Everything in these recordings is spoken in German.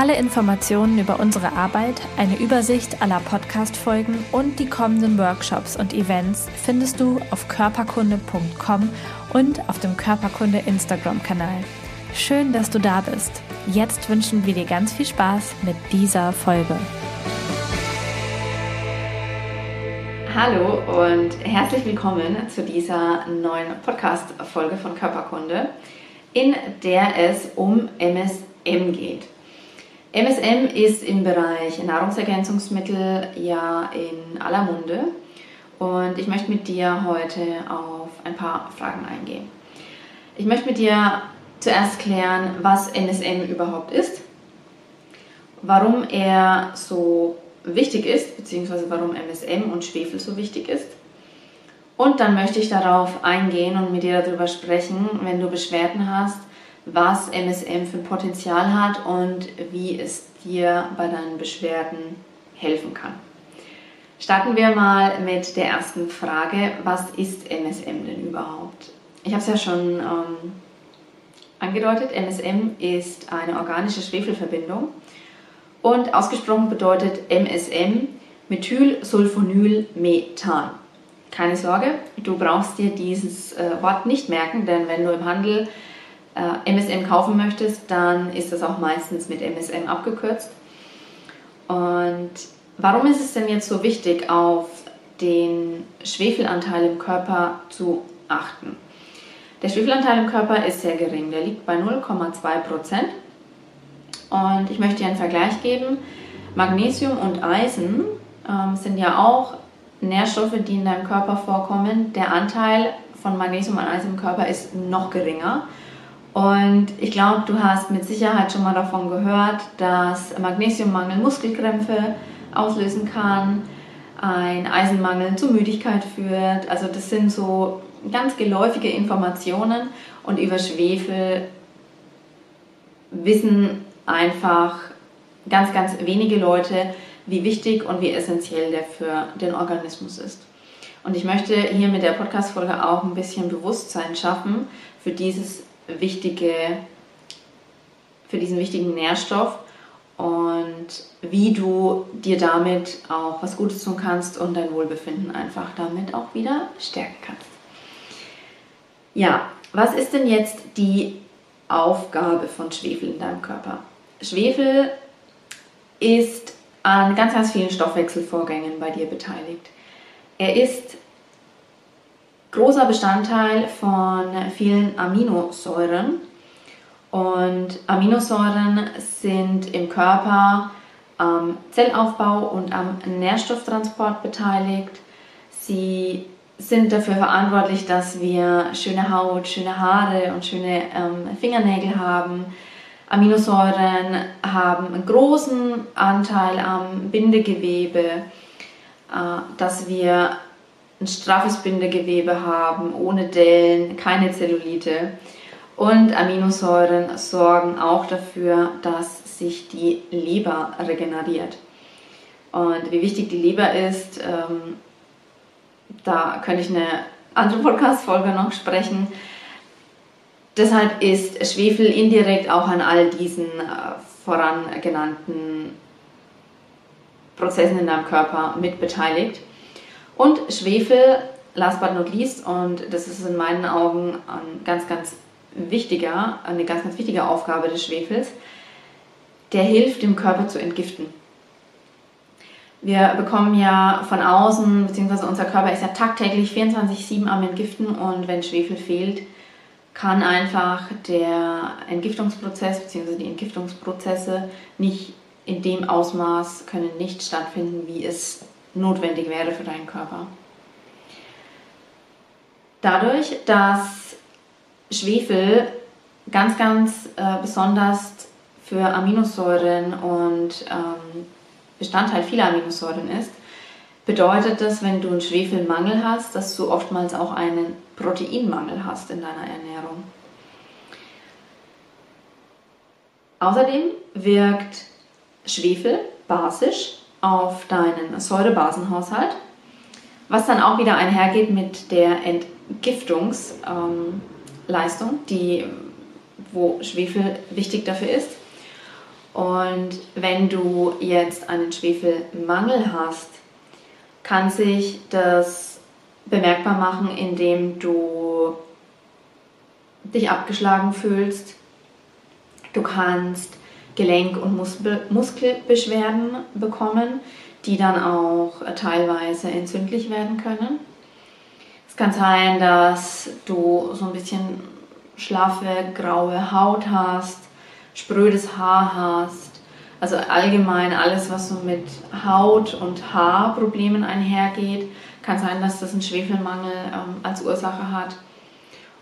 Alle Informationen über unsere Arbeit, eine Übersicht aller Podcast-Folgen und die kommenden Workshops und Events findest du auf körperkunde.com und auf dem Körperkunde Instagram-Kanal. Schön, dass du da bist. Jetzt wünschen wir dir ganz viel Spaß mit dieser Folge. Hallo und herzlich willkommen zu dieser neuen Podcast-Folge von Körperkunde, in der es um MSM geht. MSM ist im Bereich Nahrungsergänzungsmittel ja in aller Munde und ich möchte mit dir heute auf ein paar Fragen eingehen. Ich möchte mit dir zuerst klären, was MSM überhaupt ist, warum er so wichtig ist, beziehungsweise warum MSM und Schwefel so wichtig ist. Und dann möchte ich darauf eingehen und mit dir darüber sprechen, wenn du Beschwerden hast, was MSM für ein Potenzial hat und wie es dir bei deinen Beschwerden helfen kann. Starten wir mal mit der ersten Frage, was ist MSM denn überhaupt? Ich habe es ja schon ähm, angedeutet, MSM ist eine organische Schwefelverbindung und ausgesprochen bedeutet MSM Methylsulfonylmethan. Keine Sorge, du brauchst dir dieses äh, Wort nicht merken, denn wenn du im Handel äh, MSM kaufen möchtest, dann ist das auch meistens mit MSM abgekürzt. Und warum ist es denn jetzt so wichtig, auf den Schwefelanteil im Körper zu achten? Der Schwefelanteil im Körper ist sehr gering, der liegt bei 0,2 Prozent. Und ich möchte dir einen Vergleich geben. Magnesium und Eisen ähm, sind ja auch Nährstoffe, die in deinem Körper vorkommen. Der Anteil von Magnesium und Eisen im Körper ist noch geringer. Und ich glaube, du hast mit Sicherheit schon mal davon gehört, dass Magnesiummangel Muskelkrämpfe auslösen kann, ein Eisenmangel zu Müdigkeit führt. Also das sind so ganz geläufige Informationen und über Schwefel wissen einfach ganz, ganz wenige Leute, wie wichtig und wie essentiell der für den Organismus ist. Und ich möchte hier mit der Podcast-Folge auch ein bisschen Bewusstsein schaffen für dieses wichtige, für diesen wichtigen Nährstoff und wie du dir damit auch was Gutes tun kannst und dein Wohlbefinden einfach damit auch wieder stärken kannst. Ja, was ist denn jetzt die Aufgabe von Schwefel in deinem Körper? Schwefel ist an ganz, ganz vielen Stoffwechselvorgängen bei dir beteiligt. Er ist großer Bestandteil von vielen Aminosäuren. Und Aminosäuren sind im Körper am Zellaufbau und am Nährstofftransport beteiligt. Sie sind dafür verantwortlich, dass wir schöne Haut, schöne Haare und schöne ähm, Fingernägel haben. Aminosäuren haben einen großen Anteil am Bindegewebe, äh, dass wir ein straffes Bindegewebe haben, ohne Dellen, keine Zellulite. Und Aminosäuren sorgen auch dafür, dass sich die Leber regeneriert. Und wie wichtig die Leber ist, ähm, da könnte ich eine andere Podcast-Folge noch sprechen. Deshalb ist Schwefel indirekt auch an all diesen äh, voran genannten Prozessen in deinem Körper mit beteiligt. Und Schwefel, last but not least, und das ist in meinen Augen ein ganz, ganz wichtiger, eine ganz, ganz wichtige Aufgabe des Schwefels, der hilft dem Körper zu entgiften. Wir bekommen ja von außen, beziehungsweise unser Körper ist ja tagtäglich 24-7 am Entgiften und wenn Schwefel fehlt, kann einfach der Entgiftungsprozess bzw. die Entgiftungsprozesse nicht in dem Ausmaß können nicht stattfinden, wie es notwendig wäre für deinen Körper. Dadurch, dass Schwefel ganz, ganz äh, besonders für Aminosäuren und ähm, Bestandteil vieler Aminosäuren ist, bedeutet das, wenn du einen Schwefelmangel hast, dass du oftmals auch einen Proteinmangel hast in deiner Ernährung. Außerdem wirkt Schwefel basisch auf deinen Säurebasenhaushalt, was dann auch wieder einhergeht mit der Entgiftungsleistung, ähm, die, wo Schwefel wichtig dafür ist. Und wenn du jetzt einen Schwefelmangel hast, kann sich das bemerkbar machen, indem du dich abgeschlagen fühlst. Du kannst Gelenk- und Muskelbeschwerden bekommen, die dann auch teilweise entzündlich werden können. Es kann sein, dass du so ein bisschen schlaffe, graue Haut hast, sprödes Haar hast. Also allgemein alles, was so mit Haut- und Haarproblemen einhergeht. Kann sein, dass das einen Schwefelmangel ähm, als Ursache hat.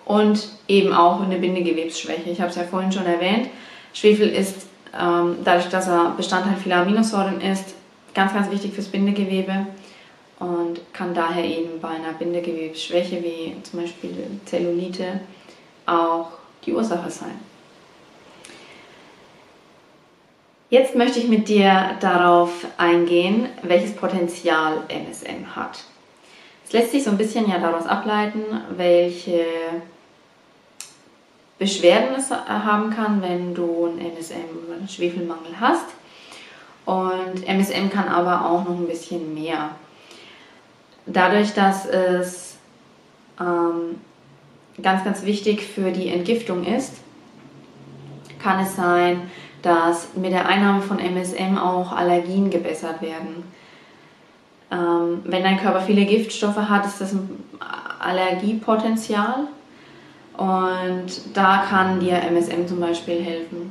Und eben auch eine Bindegewebsschwäche. Ich habe es ja vorhin schon erwähnt. Schwefel ist ähm, dadurch, dass er Bestandteil vieler Aminosäuren ist, ganz, ganz wichtig fürs Bindegewebe und kann daher eben bei einer Bindegewebsschwäche wie zum Beispiel Zellulite auch die Ursache sein. Jetzt möchte ich mit dir darauf eingehen, welches Potenzial MSM hat. Es lässt sich so ein bisschen ja daraus ableiten, welche Beschwerden es haben kann, wenn du einen MSM oder einen Schwefelmangel hast. Und MSM kann aber auch noch ein bisschen mehr. Dadurch, dass es ähm, ganz, ganz wichtig für die Entgiftung ist, kann es sein, dass mit der Einnahme von MSM auch Allergien gebessert werden. Ähm, wenn dein Körper viele Giftstoffe hat, ist das ein Allergiepotenzial und da kann dir MSM zum Beispiel helfen.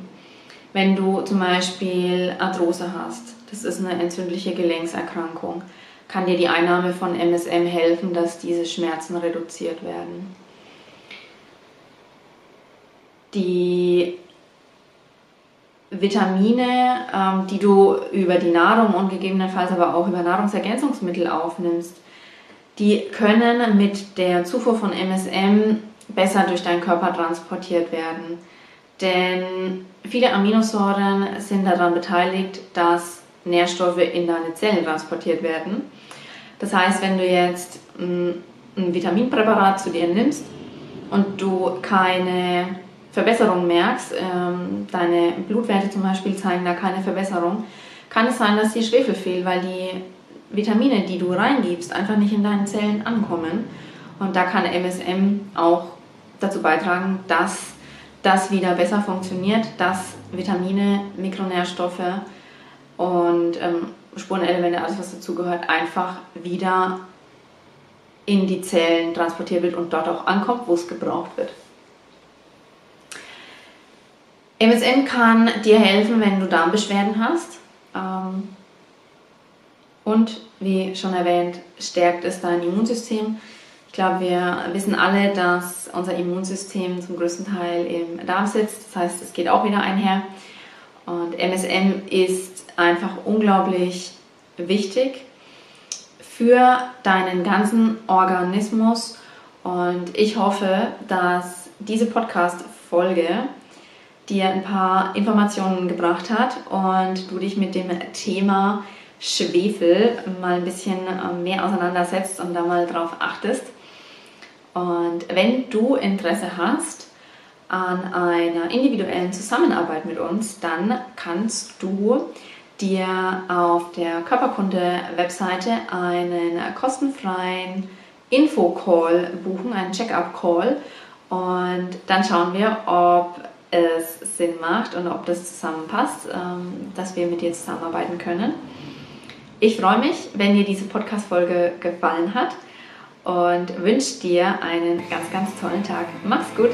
Wenn du zum Beispiel Arthrose hast, das ist eine entzündliche Gelenkserkrankung, kann dir die Einnahme von MSM helfen, dass diese Schmerzen reduziert werden. Die Vitamine, ähm, die du über die Nahrung und gegebenenfalls aber auch über Nahrungsergänzungsmittel aufnimmst, die können mit der Zufuhr von MSM besser durch deinen Körper transportiert werden. Denn viele Aminosäuren sind daran beteiligt, dass Nährstoffe in deine Zellen transportiert werden. Das heißt, wenn du jetzt ein Vitaminpräparat zu dir nimmst und du keine Verbesserung merkst, ähm, deine Blutwerte zum Beispiel zeigen da keine Verbesserung, kann es sein, dass dir Schwefel fehlt, weil die Vitamine, die du reingibst, einfach nicht in deinen Zellen ankommen. Und da kann MSM auch dazu beitragen, dass das wieder besser funktioniert, dass Vitamine, Mikronährstoffe und ähm, Spurenelemente, alles was dazugehört, einfach wieder in die Zellen transportiert wird und dort auch ankommt, wo es gebraucht wird. MSM kann dir helfen, wenn du Darmbeschwerden hast. Ähm, und wie schon erwähnt, stärkt es dein Immunsystem. Ich glaube, wir wissen alle, dass unser Immunsystem zum größten Teil im Darm sitzt. Das heißt, es geht auch wieder einher. Und MSM ist einfach unglaublich wichtig für deinen ganzen Organismus. Und ich hoffe, dass diese Podcast-Folge dir ein paar Informationen gebracht hat und du dich mit dem Thema Schwefel mal ein bisschen ähm, mehr auseinandersetzt und da mal drauf achtest. Und wenn du Interesse hast an einer individuellen Zusammenarbeit mit uns, dann kannst du dir auf der Körperkunde-Webseite einen kostenfreien Info-Call buchen, einen Check-up-Call. Und dann schauen wir, ob es Sinn macht und ob das zusammenpasst, ähm, dass wir mit dir zusammenarbeiten können. Ich freue mich, wenn dir diese Podcast-Folge gefallen hat und wünsche dir einen ganz, ganz tollen Tag. Mach's gut!